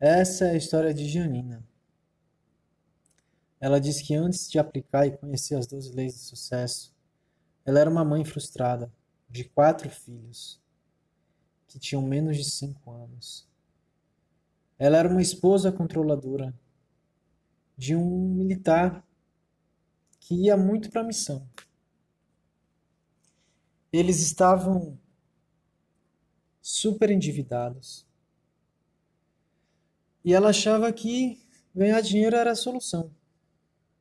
Essa é a história de Janina. Ela diz que antes de aplicar e conhecer as 12 leis do sucesso, ela era uma mãe frustrada, de quatro filhos, que tinham menos de cinco anos. Ela era uma esposa controladora de um militar que ia muito para a missão. Eles estavam super endividados. E ela achava que ganhar dinheiro era a solução.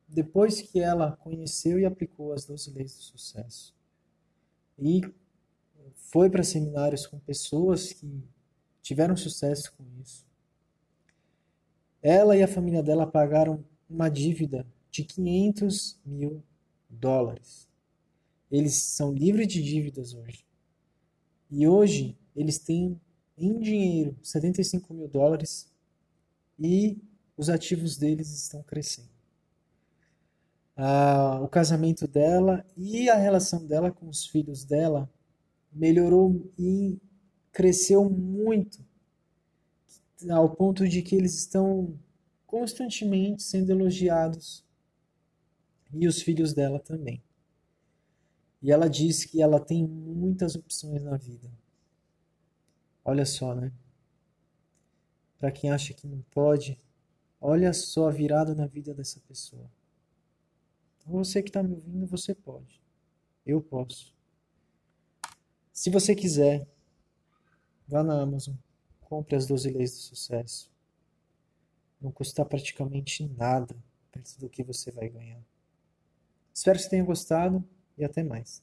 Depois que ela conheceu e aplicou as 12 leis do sucesso e foi para seminários com pessoas que tiveram sucesso com isso, ela e a família dela pagaram uma dívida de 500 mil dólares. Eles são livres de dívidas hoje. E hoje eles têm em dinheiro 75 mil dólares e os ativos deles estão crescendo. Ah, o casamento dela e a relação dela com os filhos dela melhorou e cresceu muito ao ponto de que eles estão constantemente sendo elogiados e os filhos dela também. E ela diz que ela tem muitas opções na vida. Olha só, né? Para quem acha que não pode, olha só a virada na vida dessa pessoa. Então, você que está me ouvindo, você pode. Eu posso. Se você quiser, vá na Amazon, compre as 12 leis do sucesso. Não custa praticamente nada perto do que você vai ganhar. Espero que tenha gostado e até mais.